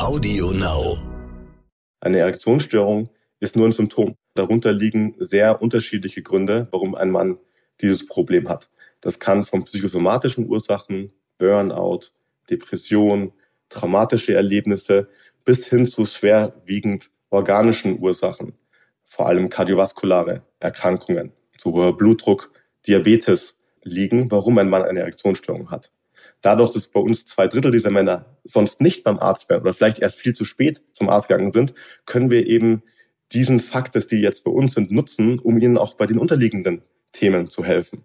Audio Now. Eine Erektionsstörung ist nur ein Symptom. Darunter liegen sehr unterschiedliche Gründe, warum ein Mann dieses Problem hat. Das kann von psychosomatischen Ursachen, Burnout, Depression, traumatische Erlebnisse bis hin zu schwerwiegend organischen Ursachen, vor allem kardiovaskulare Erkrankungen, zu hoher Blutdruck, Diabetes liegen, warum ein Mann eine Erektionsstörung hat. Dadurch, dass bei uns zwei Drittel dieser Männer sonst nicht beim Arzt werden oder vielleicht erst viel zu spät zum Arzt gegangen sind, können wir eben diesen Fakt, dass die jetzt bei uns sind, nutzen, um ihnen auch bei den unterliegenden Themen zu helfen.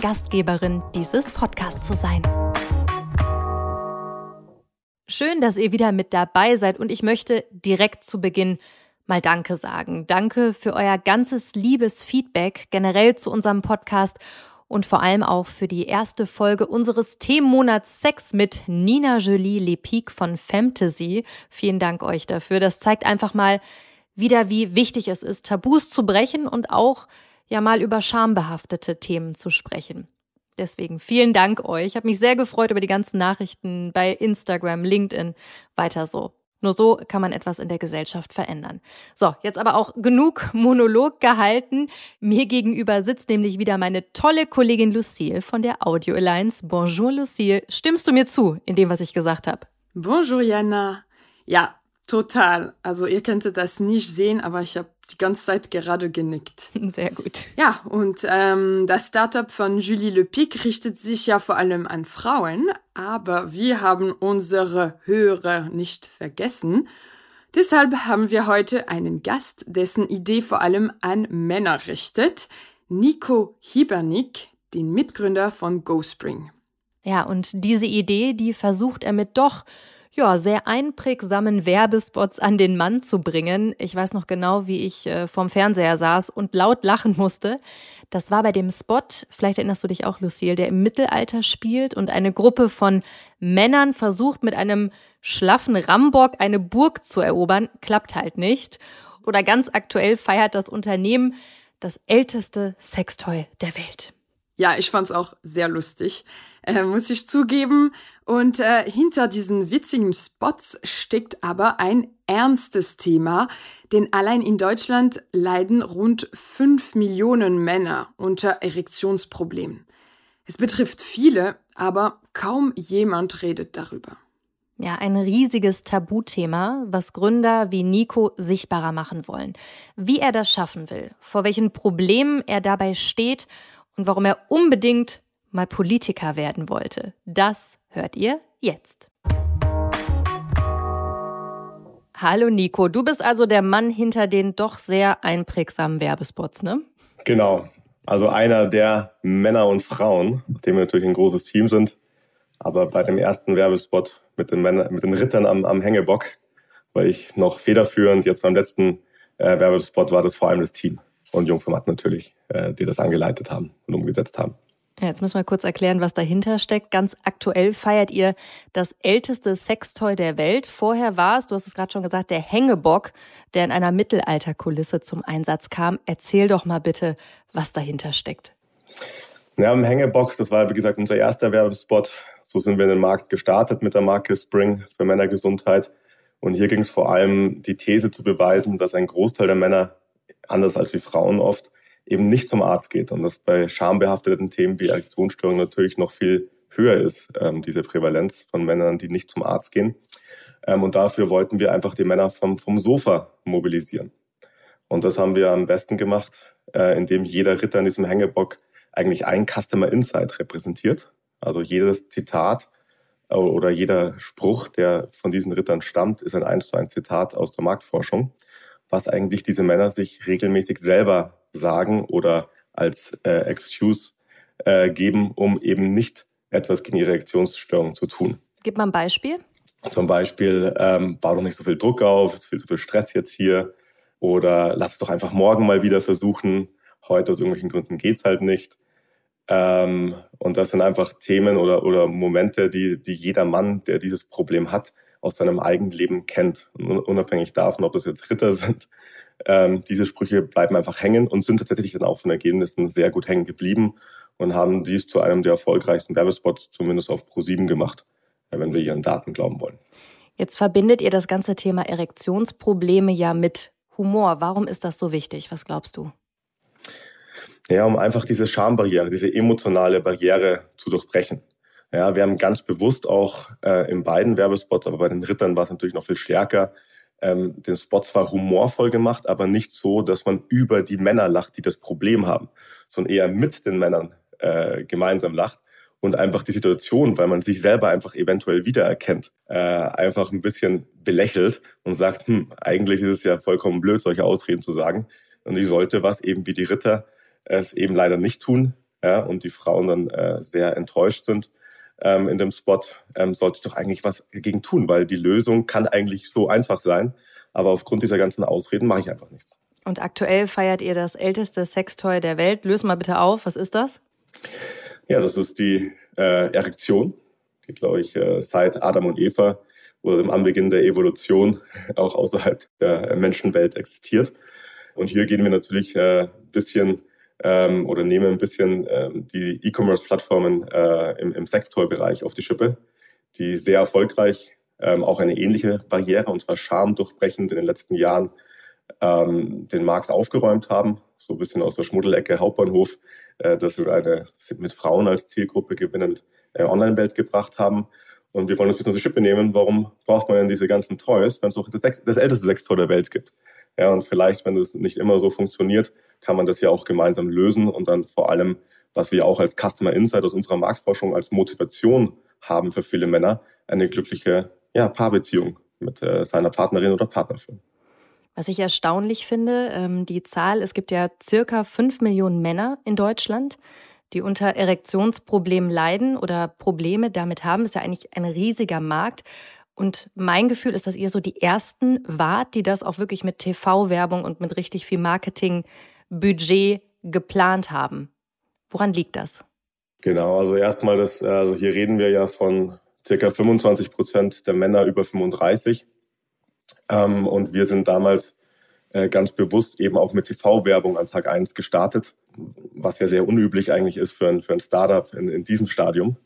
Gastgeberin dieses Podcasts zu sein. Schön, dass ihr wieder mit dabei seid und ich möchte direkt zu Beginn mal Danke sagen. Danke für euer ganzes liebes Feedback generell zu unserem Podcast und vor allem auch für die erste Folge unseres Themenmonats Sex mit Nina Jolie Lepic von Fantasy. Vielen Dank euch dafür. Das zeigt einfach mal wieder, wie wichtig es ist, Tabus zu brechen und auch ja mal über schambehaftete Themen zu sprechen. Deswegen vielen Dank euch. Ich habe mich sehr gefreut über die ganzen Nachrichten bei Instagram, LinkedIn. Weiter so. Nur so kann man etwas in der Gesellschaft verändern. So, jetzt aber auch genug Monolog gehalten. Mir gegenüber sitzt nämlich wieder meine tolle Kollegin Lucille von der Audio Alliance. Bonjour Lucille. Stimmst du mir zu in dem, was ich gesagt habe? Bonjour Jana. Ja, total. Also ihr könntet das nicht sehen, aber ich habe die ganze Zeit gerade genickt. Sehr gut. Ja, und ähm, das Startup von Julie Lepic richtet sich ja vor allem an Frauen, aber wir haben unsere Hörer nicht vergessen. Deshalb haben wir heute einen Gast, dessen Idee vor allem an Männer richtet, Nico Hibernick, den Mitgründer von GoSpring. Ja, und diese Idee, die versucht er mit doch ja, sehr einprägsamen Werbespots an den Mann zu bringen. Ich weiß noch genau, wie ich äh, vorm Fernseher saß und laut lachen musste. Das war bei dem Spot, vielleicht erinnerst du dich auch, Lucille, der im Mittelalter spielt und eine Gruppe von Männern versucht, mit einem schlaffen Rambock eine Burg zu erobern. Klappt halt nicht. Oder ganz aktuell feiert das Unternehmen das älteste Sextoy der Welt. Ja, ich fand's auch sehr lustig, äh, muss ich zugeben. Und äh, hinter diesen witzigen Spots steckt aber ein ernstes Thema, denn allein in Deutschland leiden rund fünf Millionen Männer unter Erektionsproblemen. Es betrifft viele, aber kaum jemand redet darüber. Ja, ein riesiges Tabuthema, was Gründer wie Nico sichtbarer machen wollen. Wie er das schaffen will, vor welchen Problemen er dabei steht und warum er unbedingt mal Politiker werden wollte. Das hört ihr jetzt. Hallo Nico, du bist also der Mann hinter den doch sehr einprägsamen Werbespots, ne? Genau. Also einer der Männer und Frauen, dem wir natürlich ein großes Team sind. Aber bei dem ersten Werbespot mit den, Männern, mit den Rittern am, am Hängebock war ich noch federführend. Jetzt beim letzten äh, Werbespot war das vor allem das Team und Jungformat natürlich, äh, die das angeleitet haben und umgesetzt haben. Jetzt müssen wir kurz erklären, was dahinter steckt. Ganz aktuell feiert ihr das älteste Sextoy der Welt. Vorher war es, du hast es gerade schon gesagt, der Hängebock, der in einer Mittelalterkulisse zum Einsatz kam. Erzähl doch mal bitte, was dahinter steckt. Ja, im Hängebock, das war wie gesagt unser erster Werbespot. So sind wir in den Markt gestartet mit der Marke Spring für Männergesundheit. Und hier ging es vor allem, die These zu beweisen, dass ein Großteil der Männer anders als wie Frauen oft, eben nicht zum Arzt geht und das bei schambehafteten Themen wie Erektionsstörungen natürlich noch viel höher ist, ähm, diese Prävalenz von Männern, die nicht zum Arzt gehen. Ähm, und dafür wollten wir einfach die Männer vom, vom Sofa mobilisieren. Und das haben wir am besten gemacht, äh, indem jeder Ritter in diesem Hängebock eigentlich ein Customer Insight repräsentiert. Also jedes Zitat äh, oder jeder Spruch, der von diesen Rittern stammt, ist ein eins zu eins Zitat aus der Marktforschung was eigentlich diese Männer sich regelmäßig selber sagen oder als äh, Excuse äh, geben, um eben nicht etwas gegen ihre Erektionsstörung zu tun. Gib mal ein Beispiel. Zum Beispiel, ähm, bau doch nicht so viel Druck auf, es ist viel zu viel Stress jetzt hier. Oder lass es doch einfach morgen mal wieder versuchen. Heute aus irgendwelchen Gründen geht's halt nicht. Ähm, und das sind einfach Themen oder, oder Momente, die, die jeder Mann, der dieses Problem hat, aus seinem eigenen Leben kennt. Unabhängig davon, ob das jetzt Ritter sind. Ähm, diese Sprüche bleiben einfach hängen und sind tatsächlich dann auch von Ergebnissen sehr gut hängen geblieben und haben dies zu einem der erfolgreichsten Werbespots zumindest auf Pro7 gemacht, wenn wir ihren Daten glauben wollen. Jetzt verbindet ihr das ganze Thema Erektionsprobleme ja mit Humor. Warum ist das so wichtig? Was glaubst du? Ja, um einfach diese Schambarriere, diese emotionale Barriere zu durchbrechen. Ja, wir haben ganz bewusst auch äh, in beiden Werbespots, aber bei den Rittern war es natürlich noch viel stärker, ähm, den Spot zwar humorvoll gemacht, aber nicht so, dass man über die Männer lacht, die das Problem haben, sondern eher mit den Männern äh, gemeinsam lacht und einfach die Situation, weil man sich selber einfach eventuell wiedererkennt, äh, einfach ein bisschen belächelt und sagt, hm, eigentlich ist es ja vollkommen blöd, solche Ausreden zu sagen. Und ich sollte was eben wie die Ritter es eben leider nicht tun, ja, und die Frauen dann äh, sehr enttäuscht sind ähm, in dem Spot, ähm, sollte ich doch eigentlich was dagegen tun, weil die Lösung kann eigentlich so einfach sein, aber aufgrund dieser ganzen Ausreden mache ich einfach nichts. Und aktuell feiert ihr das älteste Sextoy der Welt. Löse mal bitte auf, was ist das? Ja, das ist die äh, Erektion, die, glaube ich, äh, seit Adam und Eva oder im Anbeginn der Evolution auch außerhalb der Menschenwelt existiert. Und hier gehen wir natürlich äh, bisschen ähm, oder nehmen ein bisschen ähm, die E-Commerce-Plattformen äh, im, im Sextoy-Bereich auf die Schippe, die sehr erfolgreich ähm, auch eine ähnliche Barriere, und zwar schamdurchbrechend in den letzten Jahren ähm, den Markt aufgeräumt haben, so ein bisschen aus der Schmuddelecke Hauptbahnhof, äh, dass wir eine mit Frauen als Zielgruppe gewinnend äh, Online-Welt gebracht haben. Und wir wollen uns ein bisschen auf die Schippe nehmen, warum braucht man denn diese ganzen Toys, wenn es doch das, das älteste Sextoy der Welt gibt? Ja, und vielleicht, wenn das nicht immer so funktioniert, kann man das ja auch gemeinsam lösen und dann vor allem, was wir auch als Customer Insight aus unserer Marktforschung als Motivation haben für viele Männer, eine glückliche ja, Paarbeziehung mit äh, seiner Partnerin oder Partner führen. Was ich erstaunlich finde, ähm, die Zahl, es gibt ja circa fünf Millionen Männer in Deutschland, die unter Erektionsproblemen leiden oder Probleme damit haben. Ist ja eigentlich ein riesiger Markt. Und mein Gefühl ist, dass ihr so die ersten wart, die das auch wirklich mit TV-Werbung und mit richtig viel Marketing-Budget geplant haben. Woran liegt das? Genau, also erstmal das, also hier reden wir ja von circa 25 Prozent der Männer über 35 ähm, und wir sind damals äh, ganz bewusst eben auch mit TV-Werbung an Tag 1 gestartet, was ja sehr unüblich eigentlich ist für ein, für ein Startup in, in diesem Stadium,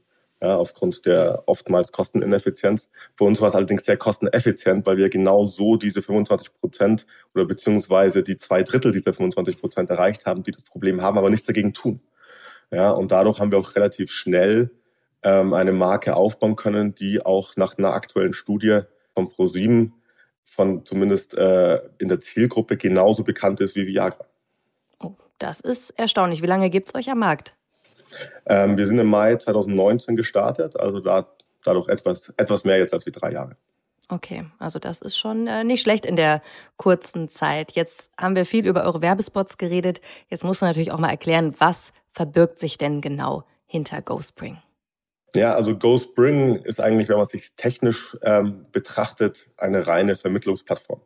ja, aufgrund der oftmals Kostenineffizienz. Für uns war es allerdings sehr kosteneffizient, weil wir genau so diese 25 Prozent oder beziehungsweise die zwei Drittel dieser 25 Prozent erreicht haben, die das Problem haben, aber nichts dagegen tun. Ja, und dadurch haben wir auch relativ schnell ähm, eine Marke aufbauen können, die auch nach einer aktuellen Studie von ProSieben von zumindest äh, in der Zielgruppe genauso bekannt ist wie Viagra. Oh, das ist erstaunlich. Wie lange gibt es euch am Markt? Ähm, wir sind im Mai 2019 gestartet, also da, dadurch etwas, etwas mehr jetzt als wie drei Jahre. Okay, also das ist schon äh, nicht schlecht in der kurzen Zeit. Jetzt haben wir viel über eure Werbespots geredet. Jetzt musst du natürlich auch mal erklären, was verbirgt sich denn genau hinter GoSpring? Ja, also GoSpring ist eigentlich, wenn man sich technisch ähm, betrachtet, eine reine Vermittlungsplattform.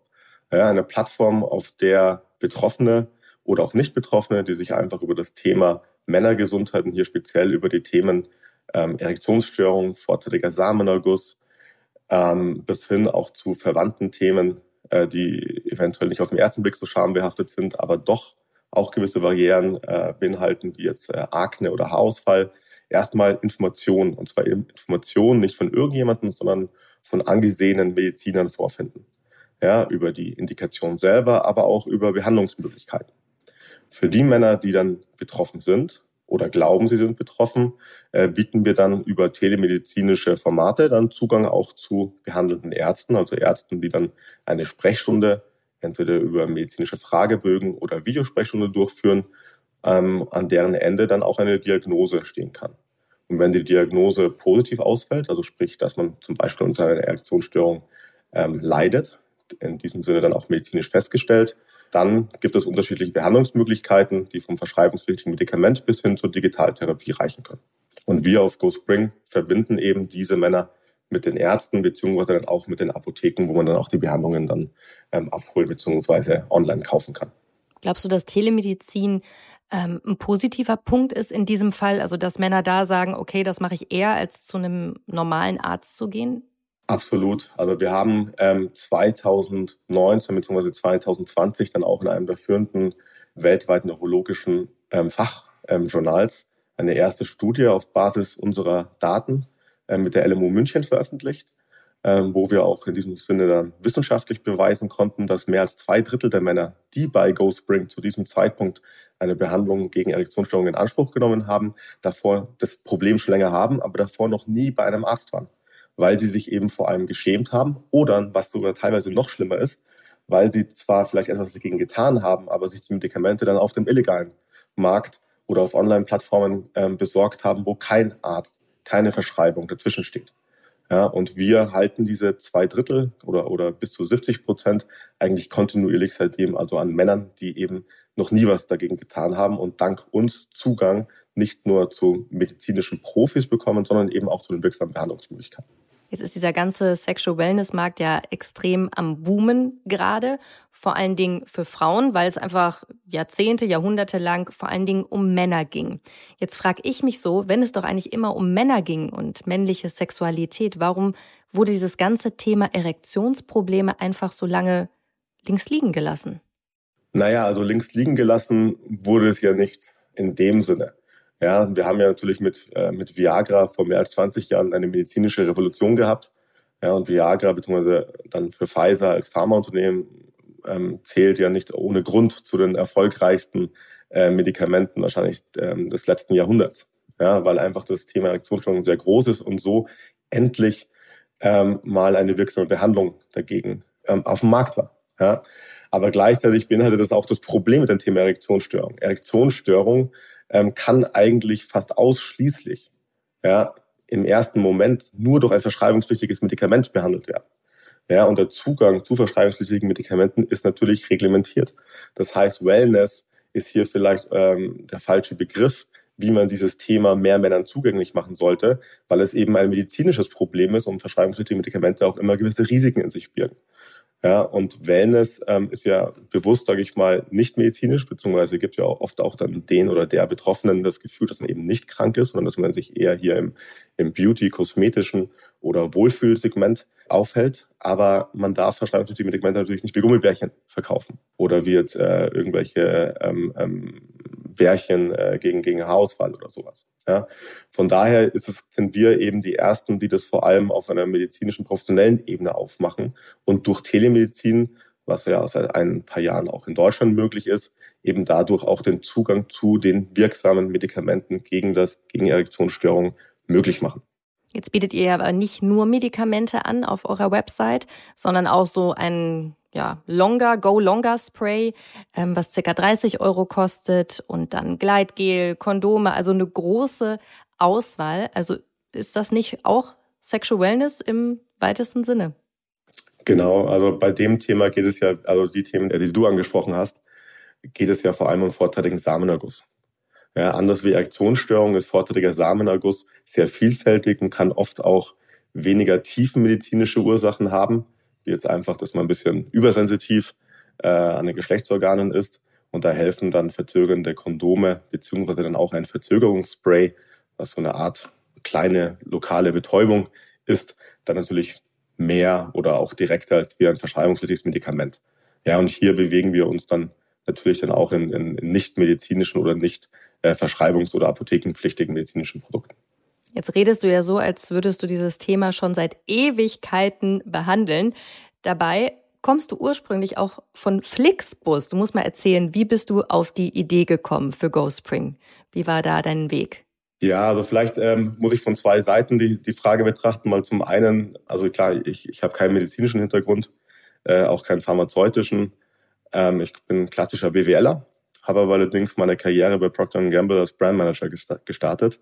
Ja, eine Plattform, auf der Betroffene oder auch Nicht-Betroffene, die sich einfach über das Thema Männergesundheit und hier speziell über die Themen ähm, Erektionsstörung, vorzeitiger Samenerguss, ähm, bis hin auch zu verwandten Themen, äh, die eventuell nicht auf den ersten Blick so schambehaftet sind, aber doch auch gewisse Barrieren äh, beinhalten, wie jetzt äh, Akne oder Haarausfall, erstmal Informationen. Und zwar Informationen nicht von irgendjemandem, sondern von angesehenen Medizinern vorfinden. Ja, über die Indikation selber, aber auch über Behandlungsmöglichkeiten. Für die Männer, die dann betroffen sind oder glauben, sie sind betroffen, äh, bieten wir dann über telemedizinische Formate dann Zugang auch zu behandelnden Ärzten, also Ärzten, die dann eine Sprechstunde entweder über medizinische Fragebögen oder Videosprechstunde durchführen, ähm, an deren Ende dann auch eine Diagnose stehen kann. Und wenn die Diagnose positiv ausfällt, also sprich, dass man zum Beispiel unter einer Erektionsstörung ähm, leidet, in diesem Sinne dann auch medizinisch festgestellt, dann gibt es unterschiedliche Behandlungsmöglichkeiten, die vom verschreibungspflichtigen Medikament bis hin zur Digitaltherapie reichen können. Und wir auf GoSpring verbinden eben diese Männer mit den Ärzten beziehungsweise dann auch mit den Apotheken, wo man dann auch die Behandlungen dann ähm, abholen beziehungsweise online kaufen kann. Glaubst du, dass Telemedizin ähm, ein positiver Punkt ist in diesem Fall? Also, dass Männer da sagen, okay, das mache ich eher, als zu einem normalen Arzt zu gehen? Absolut. Also wir haben ähm, 2019 bzw. 2020 dann auch in einem der führenden weltweiten neurologischen ähm, Fachjournals ähm, eine erste Studie auf Basis unserer Daten äh, mit der LMU München veröffentlicht, äh, wo wir auch in diesem Sinne dann wissenschaftlich beweisen konnten, dass mehr als zwei Drittel der Männer, die bei GoSpring zu diesem Zeitpunkt eine Behandlung gegen Erektionsstörungen in Anspruch genommen haben, davor das Problem schon länger haben, aber davor noch nie bei einem Arzt waren weil sie sich eben vor allem geschämt haben oder, was sogar teilweise noch schlimmer ist, weil sie zwar vielleicht etwas dagegen getan haben, aber sich die Medikamente dann auf dem illegalen Markt oder auf Online-Plattformen äh, besorgt haben, wo kein Arzt, keine Verschreibung dazwischen steht. Ja, und wir halten diese zwei Drittel oder, oder bis zu 70 Prozent eigentlich kontinuierlich seitdem also an Männern, die eben noch nie was dagegen getan haben und dank uns Zugang nicht nur zu medizinischen Profis bekommen, sondern eben auch zu den wirksamen Behandlungsmöglichkeiten. Jetzt ist dieser ganze Sexual Wellness Markt ja extrem am Boomen gerade, vor allen Dingen für Frauen, weil es einfach Jahrzehnte, Jahrhunderte lang vor allen Dingen um Männer ging. Jetzt frage ich mich so, wenn es doch eigentlich immer um Männer ging und männliche Sexualität, warum wurde dieses ganze Thema Erektionsprobleme einfach so lange links liegen gelassen? Naja, also links liegen gelassen wurde es ja nicht in dem Sinne. Ja, wir haben ja natürlich mit, äh, mit Viagra vor mehr als 20 Jahren eine medizinische Revolution gehabt. Ja, und Viagra, beziehungsweise dann für Pfizer als Pharmaunternehmen, ähm, zählt ja nicht ohne Grund zu den erfolgreichsten äh, Medikamenten wahrscheinlich ähm, des letzten Jahrhunderts. Ja, weil einfach das Thema Erektionsstörung sehr groß ist und so endlich ähm, mal eine wirksame Behandlung dagegen ähm, auf dem Markt war. Ja. Aber gleichzeitig beinhaltet das auch das Problem mit dem Thema Erektionsstörung. Erektionsstörung ähm, kann eigentlich fast ausschließlich ja, im ersten Moment nur durch ein verschreibungspflichtiges Medikament behandelt werden. Ja, und der Zugang zu verschreibungspflichtigen Medikamenten ist natürlich reglementiert. Das heißt, Wellness ist hier vielleicht ähm, der falsche Begriff, wie man dieses Thema mehr Männern zugänglich machen sollte, weil es eben ein medizinisches Problem ist und verschreibungspflichtige Medikamente auch immer gewisse Risiken in sich birgen. Ja, und Wellness ähm, ist ja bewusst, sage ich mal, nicht medizinisch, beziehungsweise gibt ja auch oft auch dann den oder der Betroffenen das Gefühl, dass man eben nicht krank ist, sondern dass man sich eher hier im, im Beauty, kosmetischen oder Wohlfühlsegment aufhält. Aber man darf verschreibungspflichtige Medikamente natürlich nicht wie Gummibärchen verkaufen oder wie jetzt äh, irgendwelche ähm, ähm, Bärchen äh, gegen, gegen Haarausfall oder sowas. Ja? Von daher ist es, sind wir eben die Ersten, die das vor allem auf einer medizinischen, professionellen Ebene aufmachen und durch Telemedizin, was ja seit ein paar Jahren auch in Deutschland möglich ist, eben dadurch auch den Zugang zu den wirksamen Medikamenten gegen das, gegen Erektionsstörungen möglich machen. Jetzt bietet ihr aber nicht nur Medikamente an auf eurer Website, sondern auch so ein ja, Longer, Go Longer Spray, ähm, was circa 30 Euro kostet und dann Gleitgel, Kondome, also eine große Auswahl. Also ist das nicht auch Sexual Wellness im weitesten Sinne? Genau, also bei dem Thema geht es ja, also die Themen, die du angesprochen hast, geht es ja vor allem um vorteiligen Samenerguss. Ja, anders wie Erektionsstörung ist vorteiliger Samenerguss sehr vielfältig und kann oft auch weniger tiefenmedizinische Ursachen haben wie jetzt einfach, dass man ein bisschen übersensitiv äh, an den Geschlechtsorganen ist. Und da helfen dann verzögernde Kondome, beziehungsweise dann auch ein Verzögerungsspray, was so eine Art kleine lokale Betäubung ist, dann natürlich mehr oder auch direkter als wie ein verschreibungspflichtiges Medikament. Ja, und hier bewegen wir uns dann natürlich dann auch in, in, in nicht medizinischen oder nicht äh, verschreibungs- oder apothekenpflichtigen medizinischen Produkten. Jetzt redest du ja so, als würdest du dieses Thema schon seit Ewigkeiten behandeln. Dabei kommst du ursprünglich auch von Flixbus. Du musst mal erzählen, wie bist du auf die Idee gekommen für GoSpring? Wie war da dein Weg? Ja, also vielleicht ähm, muss ich von zwei Seiten die, die Frage betrachten. Mal zum einen, also klar, ich, ich habe keinen medizinischen Hintergrund, äh, auch keinen pharmazeutischen. Ähm, ich bin klassischer BWLer, habe aber allerdings meine Karriere bei Procter Gamble als Brandmanager gestartet,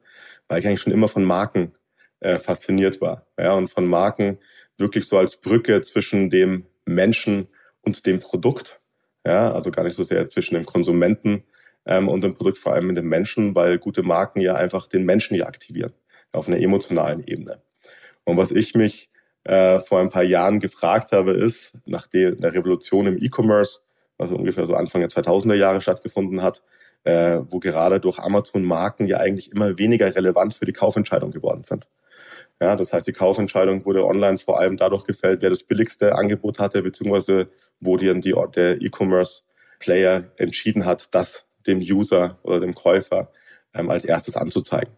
weil ich eigentlich schon immer von Marken äh, fasziniert war. Ja, und von Marken wirklich so als Brücke zwischen dem Menschen und dem Produkt. Ja, also gar nicht so sehr zwischen dem Konsumenten ähm, und dem Produkt, vor allem mit dem Menschen, weil gute Marken ja einfach den Menschen ja aktivieren auf einer emotionalen Ebene. Und was ich mich äh, vor ein paar Jahren gefragt habe, ist, nach der Revolution im E-Commerce, also ungefähr so Anfang der 2000er Jahre stattgefunden hat, äh, wo gerade durch Amazon Marken ja eigentlich immer weniger relevant für die Kaufentscheidung geworden sind. Ja, das heißt, die Kaufentscheidung wurde online vor allem dadurch gefällt, wer das billigste Angebot hatte, beziehungsweise wo die, die, der E-Commerce-Player entschieden hat, das dem User oder dem Käufer ähm, als erstes anzuzeigen.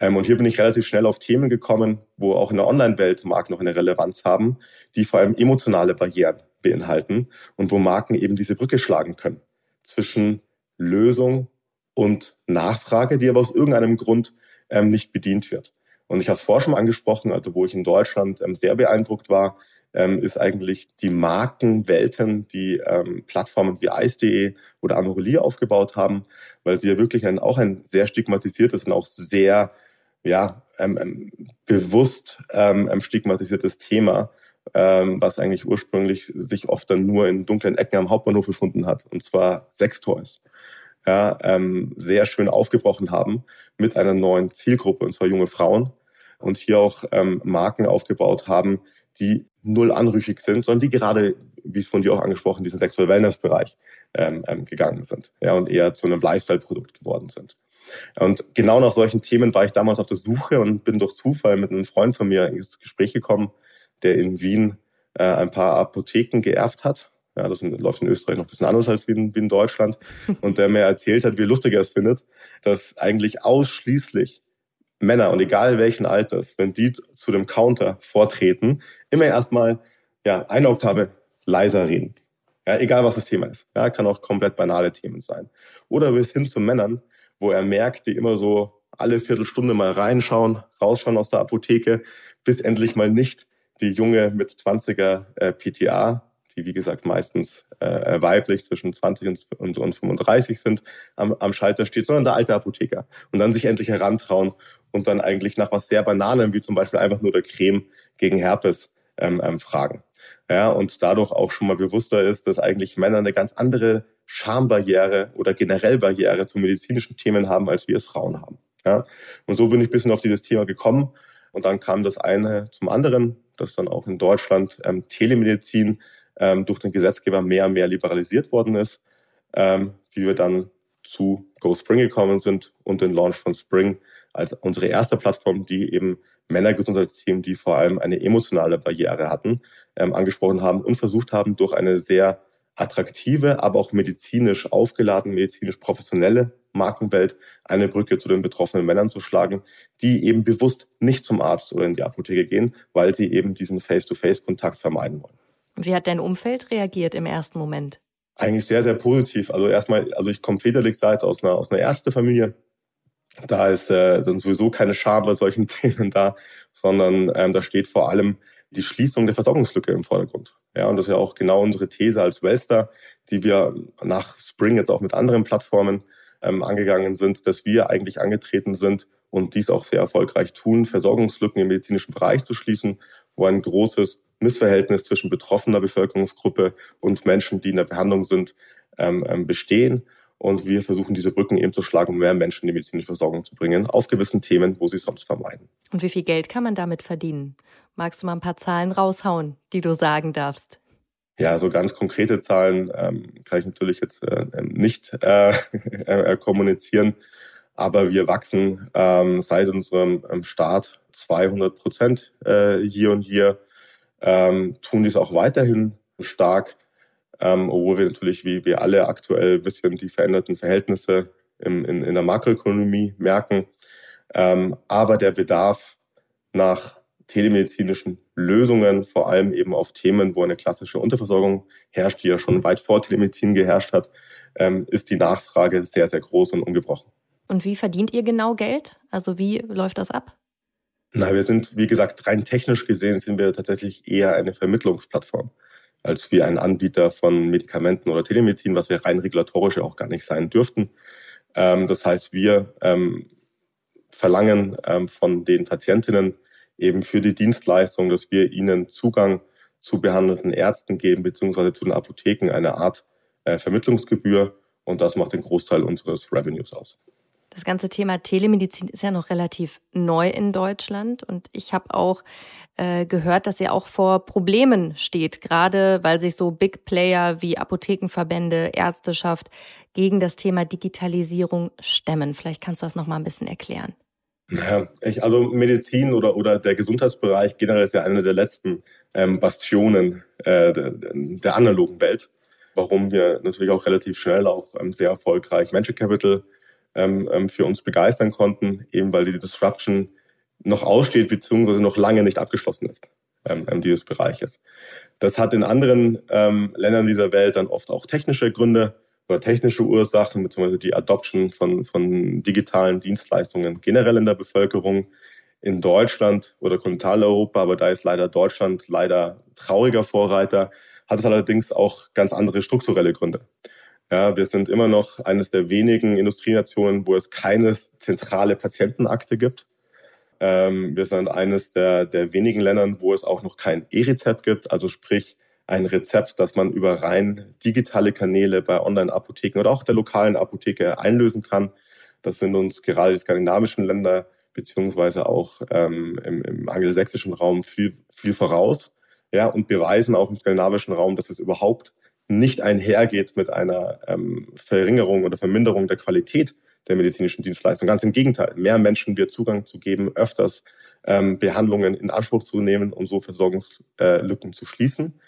Ähm, und hier bin ich relativ schnell auf Themen gekommen, wo auch in der Online-Welt Marken noch eine Relevanz haben, die vor allem emotionale Barrieren beinhalten und wo Marken eben diese Brücke schlagen können zwischen Lösung und Nachfrage, die aber aus irgendeinem Grund ähm, nicht bedient wird. Und ich habe es vorher schon angesprochen, also wo ich in Deutschland ähm, sehr beeindruckt war, ähm, ist eigentlich die Markenwelten, die ähm, Plattformen wie Ice.de oder Amorelie aufgebaut haben, weil sie ja wirklich ein, auch ein sehr stigmatisiertes und auch sehr ja, ähm, ähm bewusst ähm, ähm, stigmatisiertes Thema, ähm, was eigentlich ursprünglich sich oft dann nur in dunklen Ecken am Hauptbahnhof befunden hat, und zwar Sextoys. Ja, ähm, sehr schön aufgebrochen haben mit einer neuen Zielgruppe, und zwar junge Frauen, und hier auch ähm, Marken aufgebaut haben, die null anrüchig sind, sondern die gerade, wie es von dir auch angesprochen, diesen Sexual Wellness-Bereich ähm, ähm, gegangen sind ja, und eher zu einem Lifestyle-Produkt geworden sind. Und genau nach solchen Themen war ich damals auf der Suche und bin durch Zufall mit einem Freund von mir ins Gespräch gekommen, der in Wien äh, ein paar Apotheken geerbt hat. Ja, das läuft in Österreich noch ein bisschen anders als wie in, wie in Deutschland. Und der mir erzählt hat, wie lustig er es findet, dass eigentlich ausschließlich Männer und egal welchen Alters, wenn die zu dem Counter vortreten, immer erstmal ja, eine Oktave leiser reden. Ja, egal was das Thema ist. Ja, kann auch komplett banale Themen sein. Oder bis hin zu Männern, wo er merkt, die immer so alle Viertelstunde mal reinschauen, rausschauen aus der Apotheke, bis endlich mal nicht die junge mit 20er äh, PTA, die wie gesagt meistens äh, weiblich zwischen 20 und, und, und 35 sind, am, am Schalter steht, sondern der alte Apotheker. Und dann sich endlich herantrauen und dann eigentlich nach was sehr Banalem, wie zum Beispiel einfach nur der Creme gegen Herpes, ähm, ähm, fragen. Ja, und dadurch auch schon mal bewusster ist, dass eigentlich Männer eine ganz andere Schambarriere oder generell Barriere zu medizinischen Themen haben, als wir es Frauen haben. Ja, und so bin ich ein bisschen auf dieses Thema gekommen. Und dann kam das eine zum anderen, dass dann auch in Deutschland ähm, Telemedizin ähm, durch den Gesetzgeber mehr und mehr liberalisiert worden ist, ähm, wie wir dann zu GoSpring gekommen sind und den Launch von Spring als unsere erste Plattform, die eben Männergesundheitsthemen, die vor allem eine emotionale Barriere hatten, ähm, angesprochen haben und versucht haben, durch eine sehr attraktive, aber auch medizinisch aufgeladen, medizinisch professionelle Markenwelt eine Brücke zu den betroffenen Männern zu schlagen, die eben bewusst nicht zum Arzt oder in die Apotheke gehen, weil sie eben diesen Face-to-Face-Kontakt vermeiden wollen. Und wie hat dein Umfeld reagiert im ersten Moment? Eigentlich sehr, sehr positiv. Also erstmal, also ich komme väterlichseits aus einer, aus einer Ärztefamilie da ist äh, dann sowieso keine Scham bei solchen Themen da, sondern ähm, da steht vor allem die Schließung der Versorgungslücke im Vordergrund. Ja, und das ist ja auch genau unsere These als Wellstar, die wir nach Spring jetzt auch mit anderen Plattformen ähm, angegangen sind, dass wir eigentlich angetreten sind und dies auch sehr erfolgreich tun, Versorgungslücken im medizinischen Bereich zu schließen, wo ein großes Missverhältnis zwischen betroffener Bevölkerungsgruppe und Menschen, die in der Behandlung sind, ähm, ähm bestehen und wir versuchen, diese Brücken eben zu schlagen, um mehr Menschen in die medizinische Versorgung zu bringen, auf gewissen Themen, wo sie sonst vermeiden. Und wie viel Geld kann man damit verdienen? Magst du mal ein paar Zahlen raushauen, die du sagen darfst? Ja, so ganz konkrete Zahlen ähm, kann ich natürlich jetzt äh, nicht äh, äh, kommunizieren, aber wir wachsen ähm, seit unserem ähm, Start 200 Prozent äh, hier und hier, ähm, tun dies auch weiterhin stark ähm, obwohl wir natürlich, wie wir alle aktuell ein bisschen die veränderten Verhältnisse in, in, in der Makroökonomie merken. Ähm, aber der Bedarf nach telemedizinischen Lösungen, vor allem eben auf Themen, wo eine klassische Unterversorgung herrscht, die ja schon weit vor Telemedizin geherrscht hat, ähm, ist die Nachfrage sehr, sehr groß und ungebrochen. Und wie verdient ihr genau Geld? Also wie läuft das ab? Na, wir sind, wie gesagt, rein technisch gesehen sind wir tatsächlich eher eine Vermittlungsplattform als wie ein Anbieter von Medikamenten oder Telemedizin, was wir rein regulatorisch auch gar nicht sein dürften. Ähm, das heißt, wir ähm, verlangen von den Patientinnen eben für die Dienstleistung, dass wir ihnen Zugang zu behandelten Ärzten geben, beziehungsweise zu den Apotheken eine Art äh, Vermittlungsgebühr. Und das macht den Großteil unseres Revenues aus. Das ganze Thema Telemedizin ist ja noch relativ neu in Deutschland und ich habe auch äh, gehört, dass ihr auch vor Problemen steht, gerade weil sich so Big Player wie Apothekenverbände, Ärzteschaft gegen das Thema Digitalisierung stemmen. Vielleicht kannst du das noch mal ein bisschen erklären. Ja, ich, also Medizin oder, oder der Gesundheitsbereich generell ist ja eine der letzten ähm, Bastionen äh, der, der analogen Welt, warum wir natürlich auch relativ schnell auch ähm, sehr erfolgreich Venture Capital ähm, ähm, für uns begeistern konnten, eben weil die Disruption noch aussteht beziehungsweise noch lange nicht abgeschlossen ist ähm, dieses Bereiches. Das hat in anderen ähm, Ländern dieser Welt dann oft auch technische Gründe oder technische Ursachen, beziehungsweise die Adoption von, von digitalen Dienstleistungen generell in der Bevölkerung. In Deutschland oder Kontinentaleuropa, aber da ist leider Deutschland leider trauriger Vorreiter, hat es allerdings auch ganz andere strukturelle Gründe. Ja, wir sind immer noch eines der wenigen Industrienationen, wo es keine zentrale Patientenakte gibt. Ähm, wir sind eines der, der wenigen Ländern, wo es auch noch kein E-Rezept gibt, also sprich ein Rezept, das man über rein digitale Kanäle bei Online-Apotheken oder auch der lokalen Apotheke einlösen kann. Das sind uns gerade die skandinavischen Länder beziehungsweise auch ähm, im, im angelsächsischen Raum viel, viel voraus. Ja, und beweisen auch im skandinavischen Raum, dass es überhaupt nicht einhergeht mit einer ähm, Verringerung oder Verminderung der Qualität der medizinischen Dienstleistung. Ganz im Gegenteil, mehr Menschen wird Zugang zu geben, öfters ähm, Behandlungen in Anspruch zu nehmen, um so Versorgungslücken zu schließen.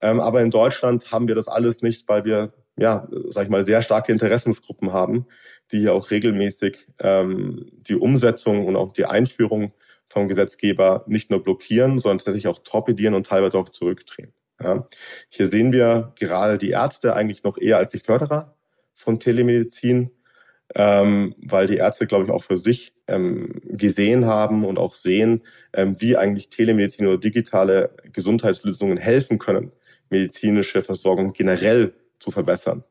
Ähm, aber in Deutschland haben wir das alles nicht, weil wir, ja, sag ich mal, sehr starke Interessensgruppen haben, die hier auch regelmäßig ähm, die Umsetzung und auch die Einführung vom Gesetzgeber nicht nur blockieren, sondern tatsächlich auch torpedieren und teilweise auch zurückdrehen. Ja. Hier sehen wir gerade die Ärzte eigentlich noch eher als die Förderer von Telemedizin, ähm, weil die Ärzte, glaube ich, auch für sich ähm, gesehen haben und auch sehen, ähm, wie eigentlich Telemedizin oder digitale Gesundheitslösungen helfen können, medizinische Versorgung generell zu verbessern.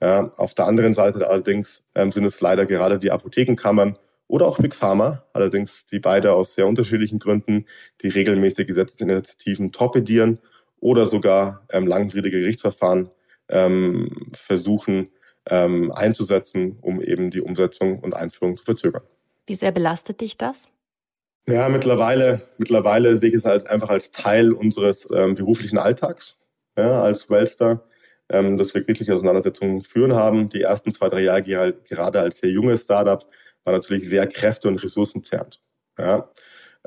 Ja, auf der anderen Seite allerdings ähm, sind es leider gerade die Apothekenkammern oder auch Big Pharma, allerdings die beide aus sehr unterschiedlichen Gründen, die regelmäßig Gesetzesinitiativen torpedieren oder sogar ähm, langwierige Gerichtsverfahren ähm, versuchen ähm, einzusetzen, um eben die Umsetzung und Einführung zu verzögern. Wie sehr belastet dich das? Ja, mittlerweile, mittlerweile sehe ich es halt einfach als Teil unseres ähm, beruflichen Alltags, ja, als Wellstar, ähm, dass wir wirkliche Auseinandersetzungen führen haben. Die ersten zwei, drei Jahre gerade als sehr junges Startup war natürlich sehr kräfte- und ressourcenzerrend. Ja.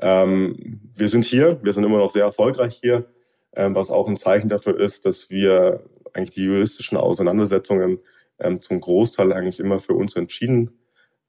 Ähm, wir sind hier, wir sind immer noch sehr erfolgreich hier ähm, was auch ein Zeichen dafür ist, dass wir eigentlich die juristischen Auseinandersetzungen ähm, zum Großteil eigentlich immer für uns entschieden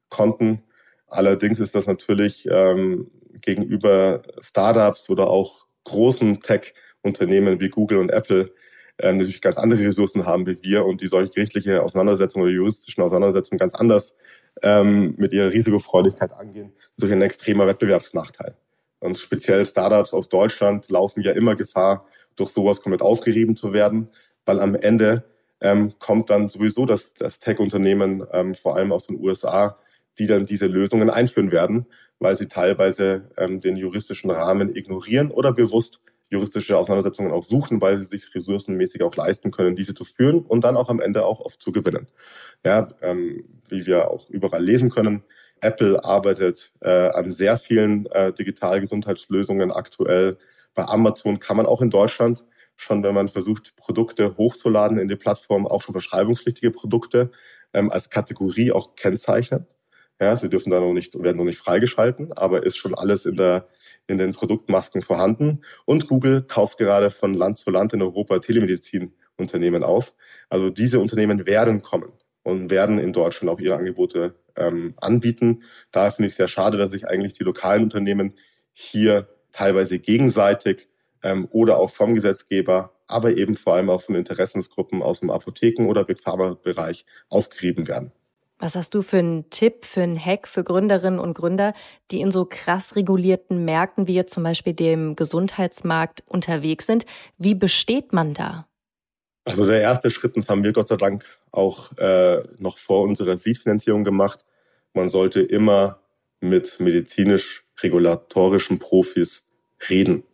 konnten. Allerdings ist das natürlich ähm, gegenüber Startups oder auch großen Tech-Unternehmen wie Google und Apple äh, natürlich ganz andere Ressourcen haben wie wir und die solche gerichtliche Auseinandersetzungen oder juristischen Auseinandersetzungen ganz anders ähm, mit ihrer Risikofreudigkeit angehen, durch ein extremer Wettbewerbsnachteil. Und speziell Startups aus Deutschland laufen ja immer Gefahr, durch sowas komplett aufgerieben zu werden, weil am Ende ähm, kommt dann sowieso das, das Tech-Unternehmen, ähm, vor allem aus den USA, die dann diese Lösungen einführen werden, weil sie teilweise ähm, den juristischen Rahmen ignorieren oder bewusst juristische Auseinandersetzungen auch suchen, weil sie sich ressourcenmäßig auch leisten können, diese zu führen und dann auch am Ende auch oft zu gewinnen. Ja, ähm, wie wir auch überall lesen können, Apple arbeitet äh, an sehr vielen äh, Digitalgesundheitslösungen aktuell. Bei Amazon kann man auch in Deutschland schon, wenn man versucht, Produkte hochzuladen in die Plattform, auch schon beschreibungspflichtige Produkte ähm, als Kategorie auch kennzeichnen. Ja, sie dürfen da noch nicht, werden noch nicht freigeschalten, aber ist schon alles in der in den Produktmasken vorhanden. Und Google kauft gerade von Land zu Land in Europa Telemedizinunternehmen auf. Also diese Unternehmen werden kommen und werden in Deutschland auch ihre Angebote ähm, anbieten. Da finde ich sehr schade, dass sich eigentlich die lokalen Unternehmen hier teilweise gegenseitig ähm, oder auch vom Gesetzgeber, aber eben vor allem auch von Interessensgruppen aus dem Apotheken- oder Big Pharma-Bereich aufgerieben werden. Was hast du für einen Tipp, für einen Hack für Gründerinnen und Gründer, die in so krass regulierten Märkten wie jetzt zum Beispiel dem Gesundheitsmarkt unterwegs sind? Wie besteht man da? Also der erste Schritt, das haben wir Gott sei Dank auch äh, noch vor unserer Seed-Finanzierung gemacht. Man sollte immer mit medizinisch-regulatorischen Profis reden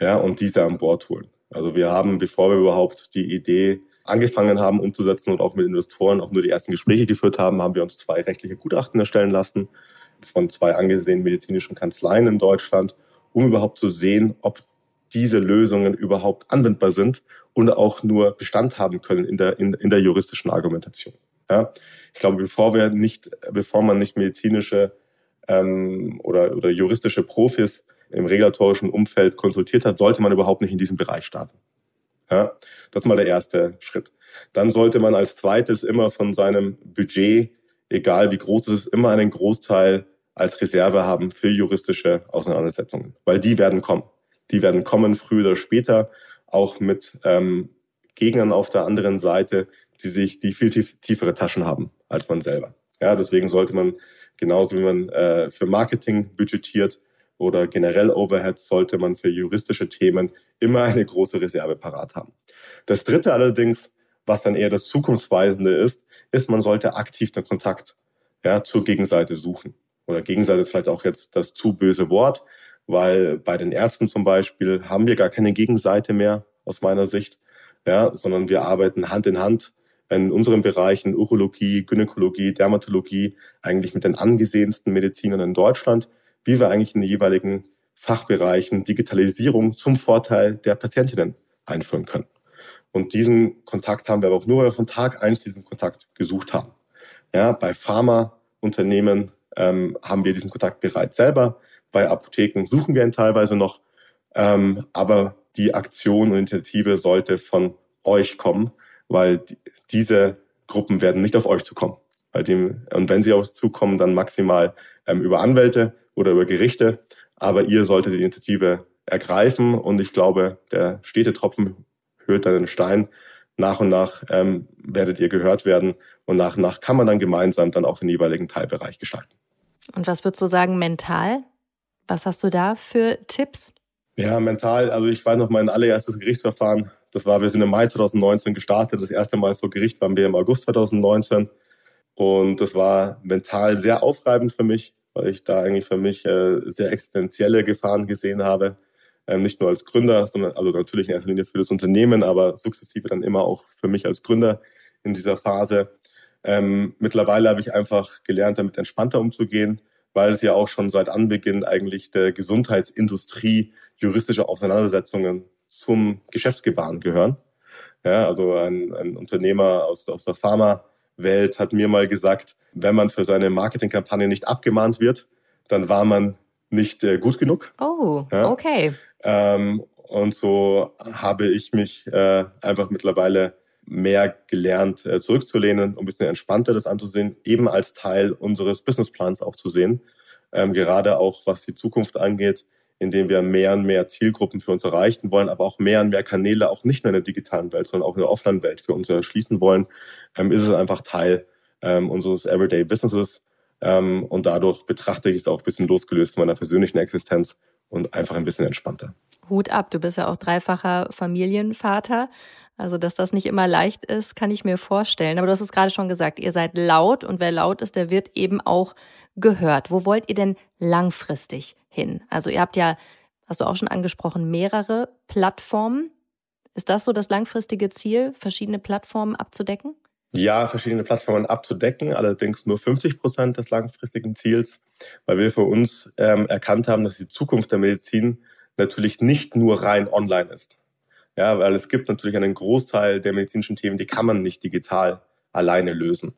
ja, und diese an Bord holen. Also wir haben, bevor wir überhaupt die Idee angefangen haben umzusetzen und auch mit Investoren auch nur die ersten Gespräche geführt haben, haben wir uns zwei rechtliche Gutachten erstellen lassen von zwei angesehenen medizinischen Kanzleien in Deutschland, um überhaupt zu sehen, ob diese Lösungen überhaupt anwendbar sind und auch nur Bestand haben können in der, in, in der juristischen Argumentation. Ja? Ich glaube, bevor wir nicht, bevor man nicht medizinische ähm, oder, oder juristische Profis im regulatorischen Umfeld konsultiert hat, sollte man überhaupt nicht in diesem Bereich starten. Ja, das ist mal der erste Schritt. Dann sollte man als zweites immer von seinem Budget, egal wie groß es ist, immer einen Großteil als Reserve haben für juristische Auseinandersetzungen, weil die werden kommen. Die werden kommen, früher oder später, auch mit ähm, Gegnern auf der anderen Seite, die sich, die viel tief, tiefere Taschen haben als man selber. Ja, deswegen sollte man genauso wie man äh, für Marketing budgetiert oder generell Overheads, sollte man für juristische Themen immer eine große Reserve parat haben. Das dritte allerdings, was dann eher das Zukunftsweisende ist, ist, man sollte aktiv den Kontakt ja, zur Gegenseite suchen. Oder Gegenseite ist vielleicht auch jetzt das zu böse Wort, weil bei den Ärzten zum Beispiel haben wir gar keine Gegenseite mehr aus meiner Sicht, ja, sondern wir arbeiten Hand in Hand in unseren Bereichen Urologie, Gynäkologie, Dermatologie eigentlich mit den angesehensten Medizinern in Deutschland, wie wir eigentlich in den jeweiligen Fachbereichen Digitalisierung zum Vorteil der Patientinnen einführen können. Und diesen Kontakt haben wir aber auch nur, weil wir von Tag eins diesen Kontakt gesucht haben. Ja, bei Pharmaunternehmen ähm, haben wir diesen Kontakt bereits selber. Bei Apotheken suchen wir ihn teilweise noch. Ähm, aber die Aktion und Initiative sollte von euch kommen, weil diese Gruppen werden nicht auf euch zukommen. Bei dem, und wenn sie auf euch zukommen, dann maximal ähm, über Anwälte oder über Gerichte. Aber ihr solltet die Initiative ergreifen und ich glaube, der stete Tropfen hört dann den Stein. Nach und nach ähm, werdet ihr gehört werden und nach und nach kann man dann gemeinsam dann auch den jeweiligen Teilbereich gestalten. Und was würdest du sagen mental? Was hast du da für Tipps? Ja, mental, also ich weiß noch mein allererstes Gerichtsverfahren das war, wir sind im Mai 2019 gestartet. Das erste Mal vor Gericht waren wir im August 2019. Und das war mental sehr aufreibend für mich, weil ich da eigentlich für mich äh, sehr existenzielle Gefahren gesehen habe. Ähm, nicht nur als Gründer, sondern also natürlich in erster Linie für das Unternehmen, aber sukzessive dann immer auch für mich als Gründer in dieser Phase. Ähm, mittlerweile habe ich einfach gelernt, damit entspannter umzugehen, weil es ja auch schon seit Anbeginn eigentlich der Gesundheitsindustrie juristische Auseinandersetzungen zum Geschäftsgebaren gehören. Ja, also ein, ein Unternehmer aus, aus der Pharma-Welt hat mir mal gesagt, wenn man für seine Marketingkampagne nicht abgemahnt wird, dann war man nicht äh, gut genug. Oh, ja. okay. Ähm, und so habe ich mich äh, einfach mittlerweile mehr gelernt, äh, zurückzulehnen, um ein bisschen entspannter das anzusehen, eben als Teil unseres Businessplans auch zu sehen. Ähm, gerade auch was die Zukunft angeht, indem wir mehr und mehr Zielgruppen für uns erreichen wollen, aber auch mehr und mehr Kanäle auch nicht nur in der digitalen Welt, sondern auch in der Offline-Welt für uns erschließen wollen, ähm, ist es einfach Teil ähm, unseres Everyday Businesses. Ähm, und dadurch betrachte ich es auch ein bisschen losgelöst von meiner persönlichen Existenz und einfach ein bisschen entspannter. Hut ab, du bist ja auch dreifacher Familienvater. Also, dass das nicht immer leicht ist, kann ich mir vorstellen. Aber du hast es gerade schon gesagt, ihr seid laut und wer laut ist, der wird eben auch gehört. Wo wollt ihr denn langfristig hin? Also, ihr habt ja, hast du auch schon angesprochen, mehrere Plattformen. Ist das so das langfristige Ziel, verschiedene Plattformen abzudecken? Ja, verschiedene Plattformen abzudecken, allerdings nur 50 Prozent des langfristigen Ziels, weil wir für uns ähm, erkannt haben, dass die Zukunft der Medizin natürlich nicht nur rein online ist. Ja, weil es gibt natürlich einen Großteil der medizinischen Themen, die kann man nicht digital alleine lösen.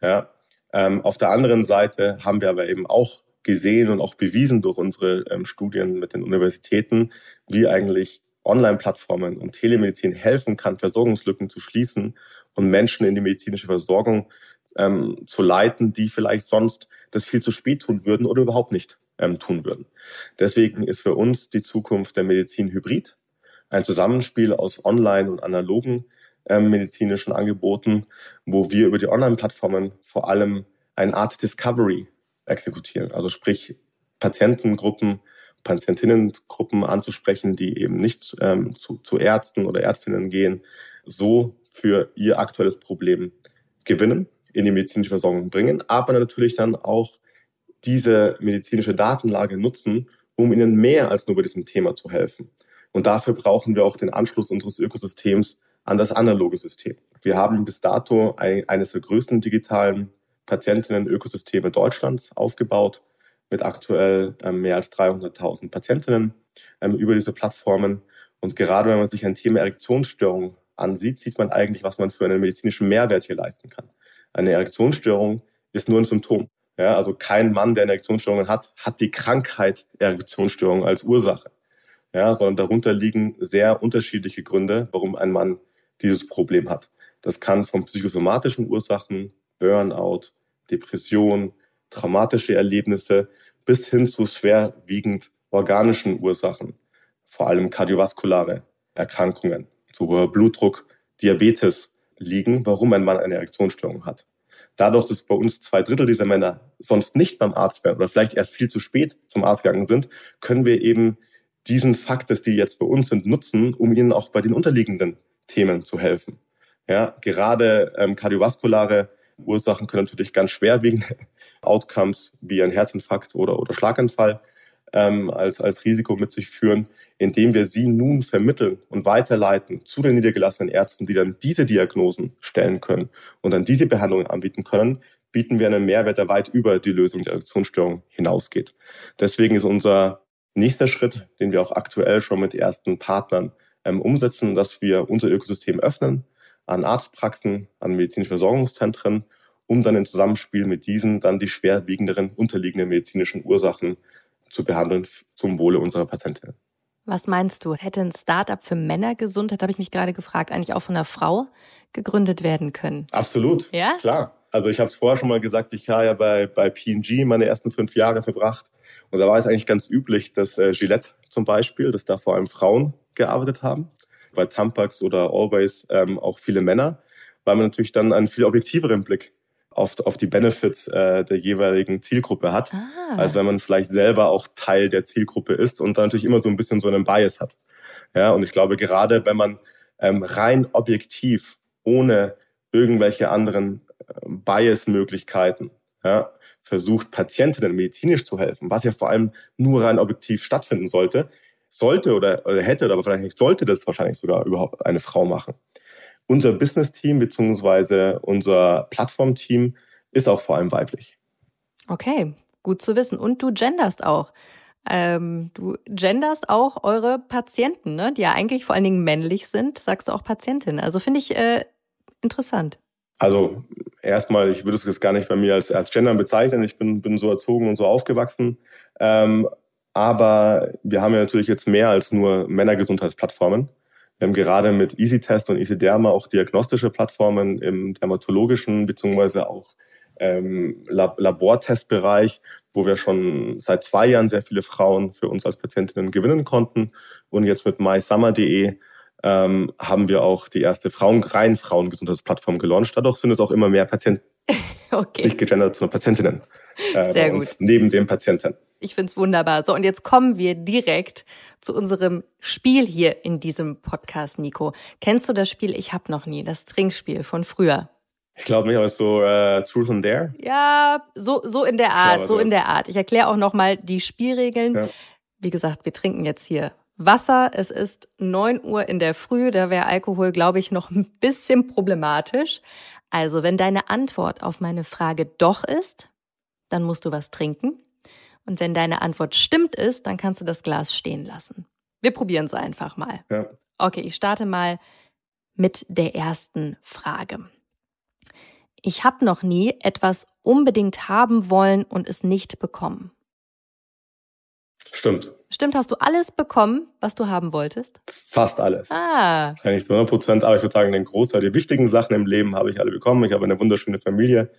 Ja, ähm, auf der anderen Seite haben wir aber eben auch gesehen und auch bewiesen durch unsere ähm, Studien mit den Universitäten, wie eigentlich Online-Plattformen und Telemedizin helfen kann, Versorgungslücken zu schließen und Menschen in die medizinische Versorgung ähm, zu leiten, die vielleicht sonst das viel zu spät tun würden oder überhaupt nicht ähm, tun würden. Deswegen ist für uns die Zukunft der Medizin hybrid ein Zusammenspiel aus online und analogen äh, medizinischen Angeboten, wo wir über die Online-Plattformen vor allem eine Art Discovery exekutieren. Also sprich Patientengruppen, Patientinnengruppen anzusprechen, die eben nicht ähm, zu, zu Ärzten oder Ärztinnen gehen, so für ihr aktuelles Problem gewinnen, in die medizinische Versorgung bringen, aber natürlich dann auch diese medizinische Datenlage nutzen, um ihnen mehr als nur bei diesem Thema zu helfen. Und dafür brauchen wir auch den Anschluss unseres Ökosystems an das analoge System. Wir haben bis dato ein, eines der größten digitalen Patientinnen-Ökosysteme Deutschlands aufgebaut mit aktuell ähm, mehr als 300.000 Patientinnen ähm, über diese Plattformen. Und gerade wenn man sich ein Thema Erektionsstörung ansieht, sieht man eigentlich, was man für einen medizinischen Mehrwert hier leisten kann. Eine Erektionsstörung ist nur ein Symptom. Ja, also kein Mann, der eine Erektionsstörung hat, hat die Krankheit Erektionsstörung als Ursache. Ja, sondern darunter liegen sehr unterschiedliche Gründe, warum ein Mann dieses Problem hat. Das kann von psychosomatischen Ursachen, Burnout, Depression, traumatische Erlebnisse bis hin zu schwerwiegend organischen Ursachen, vor allem kardiovaskulare Erkrankungen, zu hoher Blutdruck, Diabetes liegen, warum ein Mann eine Erektionsstörung hat. Dadurch, dass bei uns zwei Drittel dieser Männer sonst nicht beim Arzt werden oder vielleicht erst viel zu spät zum Arzt gegangen sind, können wir eben diesen Fakt, dass die jetzt bei uns sind, nutzen, um ihnen auch bei den unterliegenden Themen zu helfen. Ja, gerade ähm, kardiovaskulare Ursachen können natürlich ganz schwerwiegende Outcomes wie ein Herzinfarkt oder, oder Schlaganfall ähm, als, als Risiko mit sich führen, indem wir sie nun vermitteln und weiterleiten zu den niedergelassenen Ärzten, die dann diese Diagnosen stellen können und dann diese Behandlungen anbieten können, bieten wir einen Mehrwert, der weit über die Lösung der Erektionsstörung hinausgeht. Deswegen ist unser nächster Schritt, den wir auch aktuell schon mit ersten Partnern ähm, umsetzen, dass wir unser Ökosystem öffnen an Arztpraxen, an medizinische Versorgungszentren um dann im Zusammenspiel mit diesen dann die schwerwiegenderen unterliegenden medizinischen Ursachen zu behandeln zum Wohle unserer Patientinnen. Was meinst du? Hätte ein Startup für Männergesundheit, habe ich mich gerade gefragt, eigentlich auch von einer Frau gegründet werden können? Absolut. Ja? Klar. Also ich habe es vorher schon mal gesagt, ich habe ja bei, bei PG meine ersten fünf Jahre verbracht. Und da war es eigentlich ganz üblich, dass äh, Gillette zum Beispiel, dass da vor allem Frauen gearbeitet haben. Bei Tampax oder Always ähm, auch viele Männer, weil man natürlich dann einen viel objektiveren Blick auf, auf die Benefits äh, der jeweiligen Zielgruppe hat, ah. als wenn man vielleicht selber auch Teil der Zielgruppe ist und dann natürlich immer so ein bisschen so einen Bias hat. Ja, und ich glaube, gerade wenn man ähm, rein objektiv, ohne irgendwelche anderen äh, Bias-Möglichkeiten, ja, versucht, Patientinnen medizinisch zu helfen, was ja vor allem nur rein objektiv stattfinden sollte, sollte oder, oder hätte, oder vielleicht sollte das wahrscheinlich sogar überhaupt eine Frau machen. Unser Business-Team bzw. unser Plattform-Team ist auch vor allem weiblich. Okay, gut zu wissen. Und du genderst auch. Ähm, du genderst auch eure Patienten, ne? die ja eigentlich vor allen Dingen männlich sind, sagst du auch Patientin. Also finde ich äh, interessant. Also erstmal, ich würde es jetzt gar nicht bei mir als, als Gendern bezeichnen. Ich bin, bin so erzogen und so aufgewachsen. Ähm, aber wir haben ja natürlich jetzt mehr als nur Männergesundheitsplattformen. Wir haben gerade mit EasyTest und EasyDerma auch diagnostische Plattformen im dermatologischen beziehungsweise auch ähm, Labortestbereich, wo wir schon seit zwei Jahren sehr viele Frauen für uns als Patientinnen gewinnen konnten. Und jetzt mit mysummer.de ähm, haben wir auch die erste Frauen, rein Frauengesundheitsplattform gelauncht. Dadurch sind es auch immer mehr Patienten, okay. nicht gegendert, sondern Patientinnen. Äh, Sehr gut. Neben dem Patienten. Ich find's wunderbar. So, und jetzt kommen wir direkt zu unserem Spiel hier in diesem Podcast, Nico. Kennst du das Spiel Ich hab noch nie, das Trinkspiel von früher? Ich glaube nicht, aber so äh, Truth and Dare? Ja, so, so in der Art, so in der Art. Ich erkläre auch nochmal die Spielregeln. Ja. Wie gesagt, wir trinken jetzt hier Wasser. Es ist neun Uhr in der Früh, da wäre Alkohol, glaube ich, noch ein bisschen problematisch. Also, wenn deine Antwort auf meine Frage doch ist, dann musst du was trinken. Und wenn deine Antwort stimmt ist, dann kannst du das Glas stehen lassen. Wir probieren es einfach mal. Ja. Okay, ich starte mal mit der ersten Frage. Ich habe noch nie etwas unbedingt haben wollen und es nicht bekommen. Stimmt. Stimmt, hast du alles bekommen, was du haben wolltest? Fast alles. Ah. Nicht zu 100 Prozent, aber ich würde sagen, den Großteil der wichtigen Sachen im Leben habe ich alle bekommen. Ich habe eine wunderschöne Familie.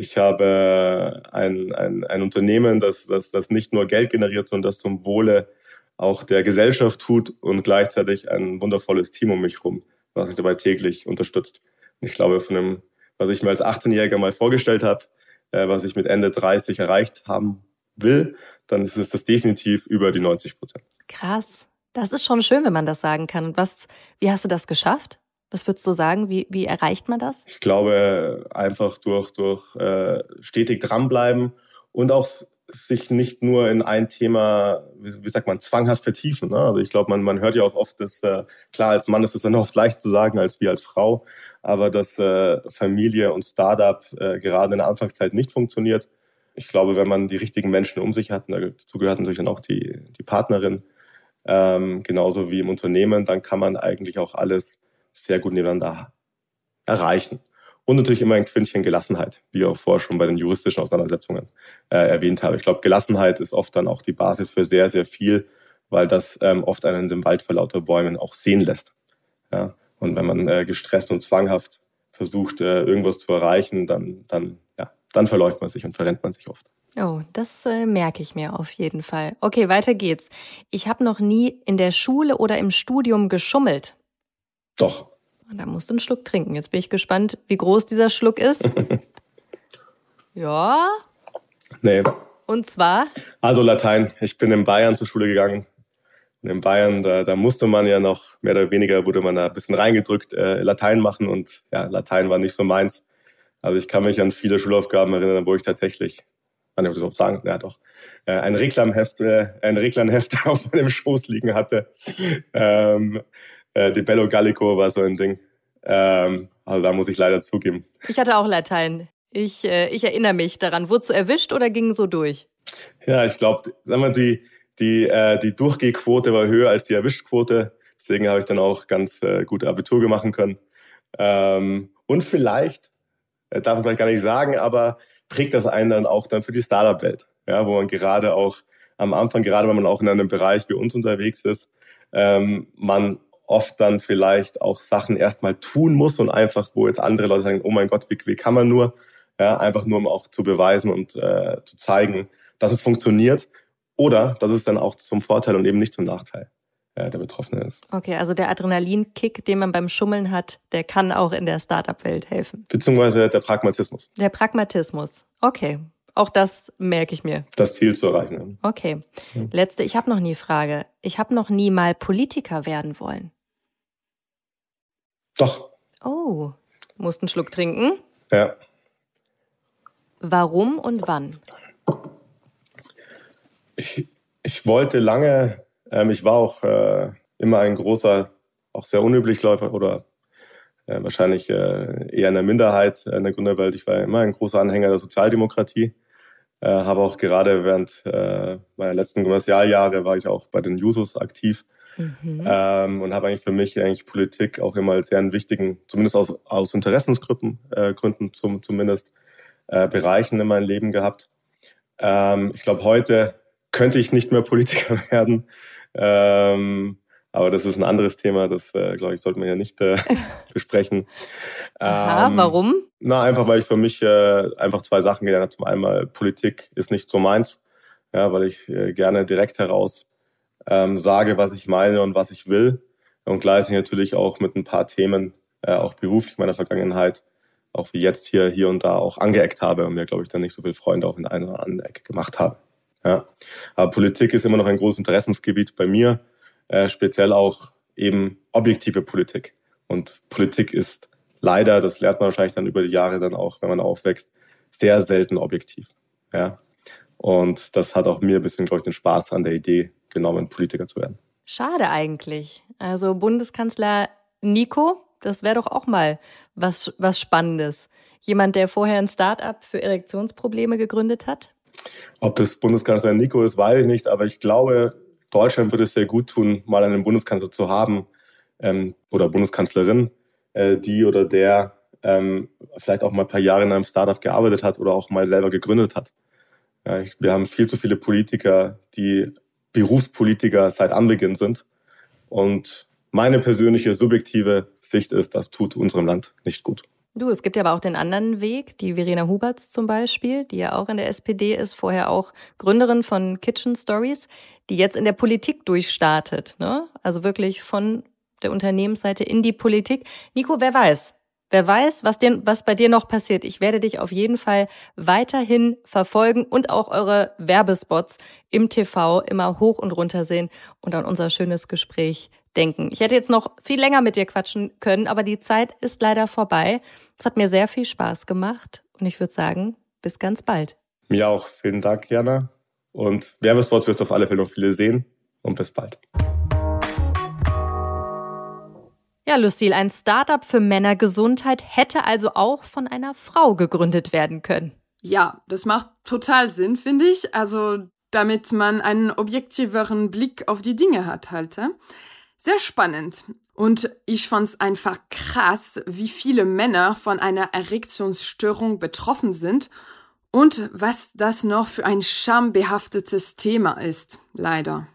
Ich habe ein, ein, ein Unternehmen, das, das, das nicht nur Geld generiert, sondern das zum Wohle auch der Gesellschaft tut und gleichzeitig ein wundervolles Team um mich herum, was mich dabei täglich unterstützt. Und ich glaube, von dem, was ich mir als 18-Jähriger mal vorgestellt habe, äh, was ich mit Ende 30 erreicht haben will, dann ist es das definitiv über die 90 Prozent. Krass. Das ist schon schön, wenn man das sagen kann. Und was, wie hast du das geschafft? Was würdest du sagen? Wie, wie erreicht man das? Ich glaube, einfach durch, durch äh, stetig dranbleiben und auch sich nicht nur in ein Thema, wie, wie sagt man, zwanghaft vertiefen. Ne? Also ich glaube, man, man hört ja auch oft, dass äh, klar, als Mann ist es dann oft leicht zu sagen als wie als Frau, aber dass äh, Familie und Startup äh, gerade in der Anfangszeit nicht funktioniert. Ich glaube, wenn man die richtigen Menschen um sich hat, dazu gehört natürlich dann auch die, die Partnerin, ähm, genauso wie im Unternehmen, dann kann man eigentlich auch alles sehr gut nebeneinander erreichen. Und natürlich immer ein Quintchen Gelassenheit, wie ich auch vorher schon bei den juristischen Auseinandersetzungen äh, erwähnt habe. Ich glaube, Gelassenheit ist oft dann auch die Basis für sehr, sehr viel, weil das ähm, oft einen den Wald vor lauter Bäumen auch sehen lässt. Ja? Und wenn man äh, gestresst und zwanghaft versucht, äh, irgendwas zu erreichen, dann, dann, ja, dann verläuft man sich und verrennt man sich oft. Oh, das äh, merke ich mir auf jeden Fall. Okay, weiter geht's. Ich habe noch nie in der Schule oder im Studium geschummelt. Doch. Da musst du einen Schluck trinken. Jetzt bin ich gespannt, wie groß dieser Schluck ist. ja. Nee. Und zwar? Also Latein. Ich bin in Bayern zur Schule gegangen. Und in Bayern, da, da musste man ja noch, mehr oder weniger wurde man da ein bisschen reingedrückt, äh, Latein machen. Und ja, Latein war nicht so meins. Also ich kann mich an viele Schulaufgaben erinnern, wo ich tatsächlich, kann ich das überhaupt sagen? Ja, doch. Äh, ein Reklamheft, äh, ein Reklamheft auf meinem Schoß liegen hatte. Ähm, äh, De Bello Gallico war so ein Ding. Ähm, also da muss ich leider zugeben. Ich hatte auch Latein. Ich, äh, ich erinnere mich daran. Wurdest du erwischt oder ging so durch? Ja, ich glaube, sagen wir, die, die, äh, die Durchgehquote war höher als die Erwischtquote. Deswegen habe ich dann auch ganz äh, gut Abitur machen können. Ähm, und vielleicht, äh, darf man vielleicht gar nicht sagen, aber prägt das einen dann auch dann für die Startup-Welt. Ja, wo man gerade auch am Anfang, gerade wenn man auch in einem Bereich wie uns unterwegs ist, ähm, man oft dann vielleicht auch Sachen erstmal tun muss und einfach, wo jetzt andere Leute sagen, oh mein Gott, wie, wie kann man nur? Ja, einfach nur, um auch zu beweisen und äh, zu zeigen, dass es funktioniert oder dass es dann auch zum Vorteil und eben nicht zum Nachteil äh, der Betroffenen ist. Okay, also der Adrenalinkick, den man beim Schummeln hat, der kann auch in der Startup-Welt helfen. Beziehungsweise der Pragmatismus. Der Pragmatismus. Okay, auch das merke ich mir. Das Ziel zu erreichen. Okay. Letzte, ich habe noch nie Frage. Ich habe noch nie mal Politiker werden wollen. Doch. Oh, musst einen Schluck trinken? Ja. Warum und wann? Ich, ich wollte lange, ähm, ich war auch äh, immer ein großer, auch sehr unüblich Läufer oder äh, wahrscheinlich äh, eher eine Minderheit in der Gründerwelt. Ich war immer ein großer Anhänger der Sozialdemokratie. Äh, habe auch gerade während äh, meiner letzten Gymnasialjahre war ich auch bei den Jusos aktiv Mhm. Ähm, und habe eigentlich für mich eigentlich Politik auch immer als sehr einen wichtigen, zumindest aus, aus Interessensgründen äh, Gründen zum, zumindest äh, Bereichen in meinem Leben gehabt. Ähm, ich glaube, heute könnte ich nicht mehr Politiker werden. Ähm, aber das ist ein anderes Thema, das, äh, glaube ich, sollte man ja nicht äh, besprechen. Aha, ähm, warum? Na, einfach, weil ich für mich äh, einfach zwei Sachen gelernt habe. Zum einen, Politik ist nicht so meins, ja, weil ich äh, gerne direkt heraus ähm, sage, was ich meine und was ich will. Und gleichzeitig natürlich auch mit ein paar Themen, äh, auch beruflich meiner Vergangenheit, auch wie jetzt hier, hier und da auch angeeckt habe und mir, glaube ich, dann nicht so viele Freunde auch in einer oder anderen Ecke gemacht habe. Ja. Aber Politik ist immer noch ein großes Interessensgebiet bei mir, äh, speziell auch eben objektive Politik. Und Politik ist leider, das lernt man wahrscheinlich dann über die Jahre dann auch, wenn man aufwächst, sehr selten objektiv. Ja. Und das hat auch mir ein bisschen, glaube ich, den Spaß an der Idee genommen, Politiker zu werden. Schade eigentlich. Also Bundeskanzler Nico, das wäre doch auch mal was, was Spannendes. Jemand, der vorher ein Start-up für Erektionsprobleme gegründet hat? Ob das Bundeskanzler Nico ist, weiß ich nicht, aber ich glaube, Deutschland würde es sehr gut tun, mal einen Bundeskanzler zu haben ähm, oder Bundeskanzlerin, äh, die oder der ähm, vielleicht auch mal ein paar Jahre in einem Startup gearbeitet hat oder auch mal selber gegründet hat. Ja, ich, wir haben viel zu viele Politiker, die Berufspolitiker seit Anbeginn sind. Und meine persönliche subjektive Sicht ist, das tut unserem Land nicht gut. Du, es gibt ja aber auch den anderen Weg, die Verena Huberts zum Beispiel, die ja auch in der SPD ist, vorher auch Gründerin von Kitchen Stories, die jetzt in der Politik durchstartet, ne? Also wirklich von der Unternehmensseite in die Politik. Nico, wer weiß, Wer weiß, was, dir, was bei dir noch passiert. Ich werde dich auf jeden Fall weiterhin verfolgen und auch eure Werbespots im TV immer hoch und runter sehen und an unser schönes Gespräch denken. Ich hätte jetzt noch viel länger mit dir quatschen können, aber die Zeit ist leider vorbei. Es hat mir sehr viel Spaß gemacht und ich würde sagen, bis ganz bald. Mir auch. Vielen Dank, Jana. Und Werbespots wird es auf alle Fälle noch viele sehen. Und bis bald. Ja, Lucille, ein Startup für Männergesundheit hätte also auch von einer Frau gegründet werden können. Ja, das macht total Sinn, finde ich. Also, damit man einen objektiveren Blick auf die Dinge hat, halt. Sehr spannend. Und ich fand's einfach krass, wie viele Männer von einer Erektionsstörung betroffen sind und was das noch für ein schambehaftetes Thema ist, leider.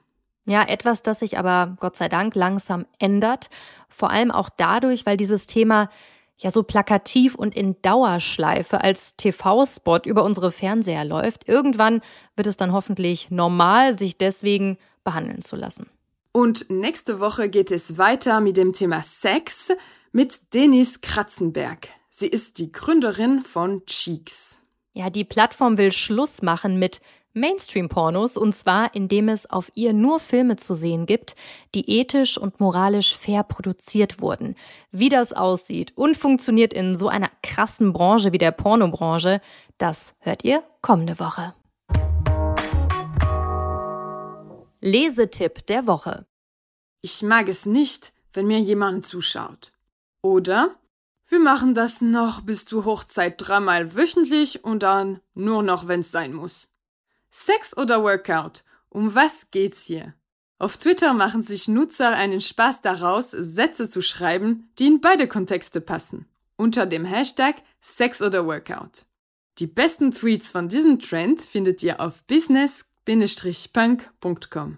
Ja, etwas, das sich aber Gott sei Dank langsam ändert. Vor allem auch dadurch, weil dieses Thema ja so plakativ und in Dauerschleife als TV-Spot über unsere Fernseher läuft. Irgendwann wird es dann hoffentlich normal, sich deswegen behandeln zu lassen. Und nächste Woche geht es weiter mit dem Thema Sex mit Denise Kratzenberg. Sie ist die Gründerin von Cheeks. Ja, die Plattform will Schluss machen mit Mainstream-Pornos und zwar indem es auf ihr nur Filme zu sehen gibt, die ethisch und moralisch fair produziert wurden. Wie das aussieht und funktioniert in so einer krassen Branche wie der Pornobranche, das hört ihr kommende Woche. Lesetipp der Woche. Ich mag es nicht, wenn mir jemand zuschaut. Oder wir machen das noch bis zur Hochzeit dreimal wöchentlich und dann nur noch, wenn's sein muss. Sex oder Workout? Um was geht's hier? Auf Twitter machen sich Nutzer einen Spaß daraus, Sätze zu schreiben, die in beide Kontexte passen. Unter dem Hashtag Sex oder Workout. Die besten Tweets von diesem Trend findet ihr auf business-punk.com.